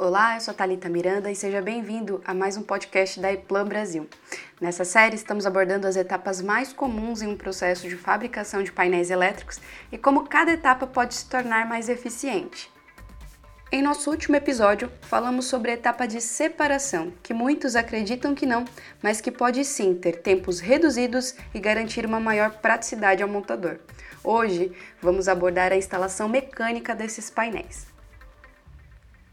Olá, eu sou a Thalita Miranda e seja bem-vindo a mais um podcast da Eplan Brasil. Nessa série estamos abordando as etapas mais comuns em um processo de fabricação de painéis elétricos e como cada etapa pode se tornar mais eficiente. Em nosso último episódio, falamos sobre a etapa de separação, que muitos acreditam que não, mas que pode sim ter tempos reduzidos e garantir uma maior praticidade ao montador. Hoje, vamos abordar a instalação mecânica desses painéis.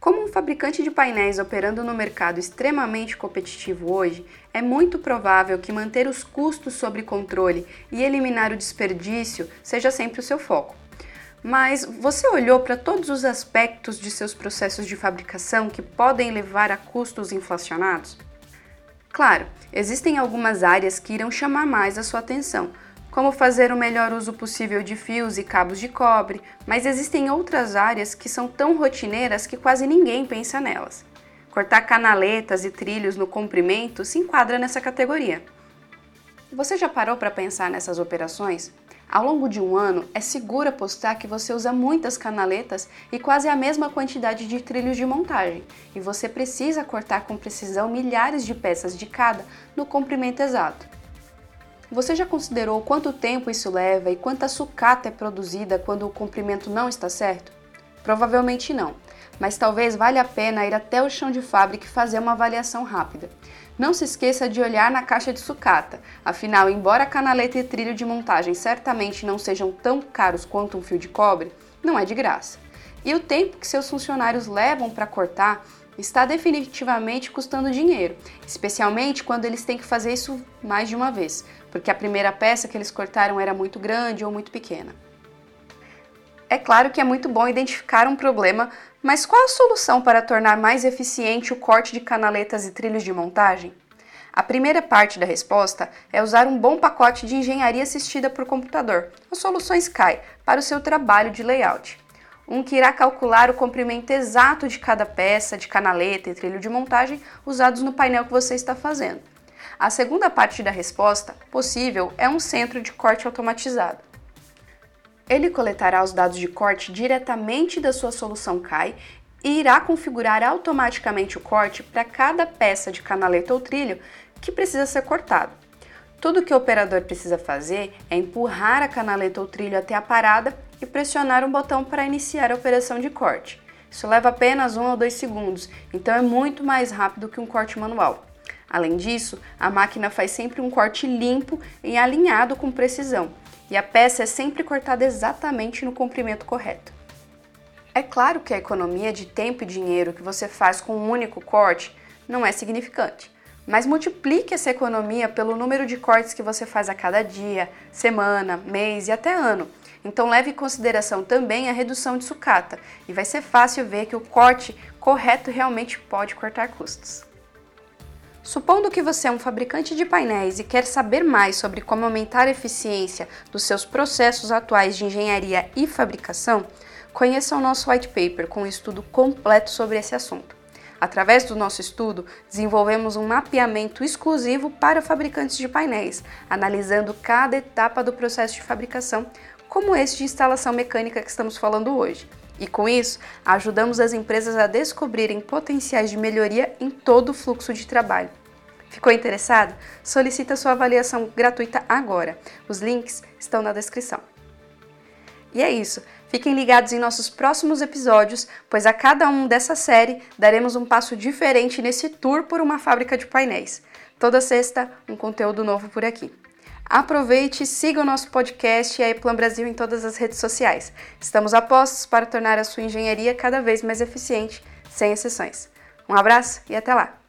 Como um fabricante de painéis operando no mercado extremamente competitivo hoje, é muito provável que manter os custos sob controle e eliminar o desperdício seja sempre o seu foco. Mas você olhou para todos os aspectos de seus processos de fabricação que podem levar a custos inflacionados? Claro, existem algumas áreas que irão chamar mais a sua atenção, como fazer o melhor uso possível de fios e cabos de cobre, mas existem outras áreas que são tão rotineiras que quase ninguém pensa nelas. Cortar canaletas e trilhos no comprimento se enquadra nessa categoria. Você já parou para pensar nessas operações? Ao longo de um ano, é seguro apostar que você usa muitas canaletas e quase a mesma quantidade de trilhos de montagem, e você precisa cortar com precisão milhares de peças de cada no comprimento exato. Você já considerou quanto tempo isso leva e quanta sucata é produzida quando o comprimento não está certo? Provavelmente não, mas talvez valha a pena ir até o chão de fábrica e fazer uma avaliação rápida. Não se esqueça de olhar na caixa de sucata, afinal, embora canaleta e trilho de montagem certamente não sejam tão caros quanto um fio de cobre, não é de graça. E o tempo que seus funcionários levam para cortar está definitivamente custando dinheiro, especialmente quando eles têm que fazer isso mais de uma vez, porque a primeira peça que eles cortaram era muito grande ou muito pequena. É claro que é muito bom identificar um problema, mas qual a solução para tornar mais eficiente o corte de canaletas e trilhos de montagem? A primeira parte da resposta é usar um bom pacote de engenharia assistida por computador, as soluções CAI, para o seu trabalho de layout um que irá calcular o comprimento exato de cada peça, de canaleta e trilho de montagem usados no painel que você está fazendo. A segunda parte da resposta possível é um centro de corte automatizado. Ele coletará os dados de corte diretamente da sua solução CAI e irá configurar automaticamente o corte para cada peça de canaleta ou trilho que precisa ser cortado. Tudo que o operador precisa fazer é empurrar a canaleta ou trilho até a parada e pressionar um botão para iniciar a operação de corte. Isso leva apenas um ou dois segundos, então é muito mais rápido que um corte manual. Além disso, a máquina faz sempre um corte limpo e alinhado com precisão, e a peça é sempre cortada exatamente no comprimento correto. É claro que a economia de tempo e dinheiro que você faz com um único corte não é significante, mas multiplique essa economia pelo número de cortes que você faz a cada dia, semana, mês e até ano então leve em consideração também a redução de sucata e vai ser fácil ver que o corte correto realmente pode cortar custos. Supondo que você é um fabricante de painéis e quer saber mais sobre como aumentar a eficiência dos seus processos atuais de engenharia e fabricação, conheça o nosso white paper com um estudo completo sobre esse assunto. Através do nosso estudo, desenvolvemos um mapeamento exclusivo para fabricantes de painéis, analisando cada etapa do processo de fabricação como esse de instalação mecânica que estamos falando hoje. E com isso, ajudamos as empresas a descobrirem potenciais de melhoria em todo o fluxo de trabalho. Ficou interessado? Solicita sua avaliação gratuita agora. Os links estão na descrição. E é isso. Fiquem ligados em nossos próximos episódios, pois a cada um dessa série daremos um passo diferente nesse tour por uma fábrica de painéis. Toda sexta, um conteúdo novo por aqui. Aproveite e siga o nosso podcast e a Eplan Brasil em todas as redes sociais. Estamos apostos para tornar a sua engenharia cada vez mais eficiente, sem exceções. Um abraço e até lá!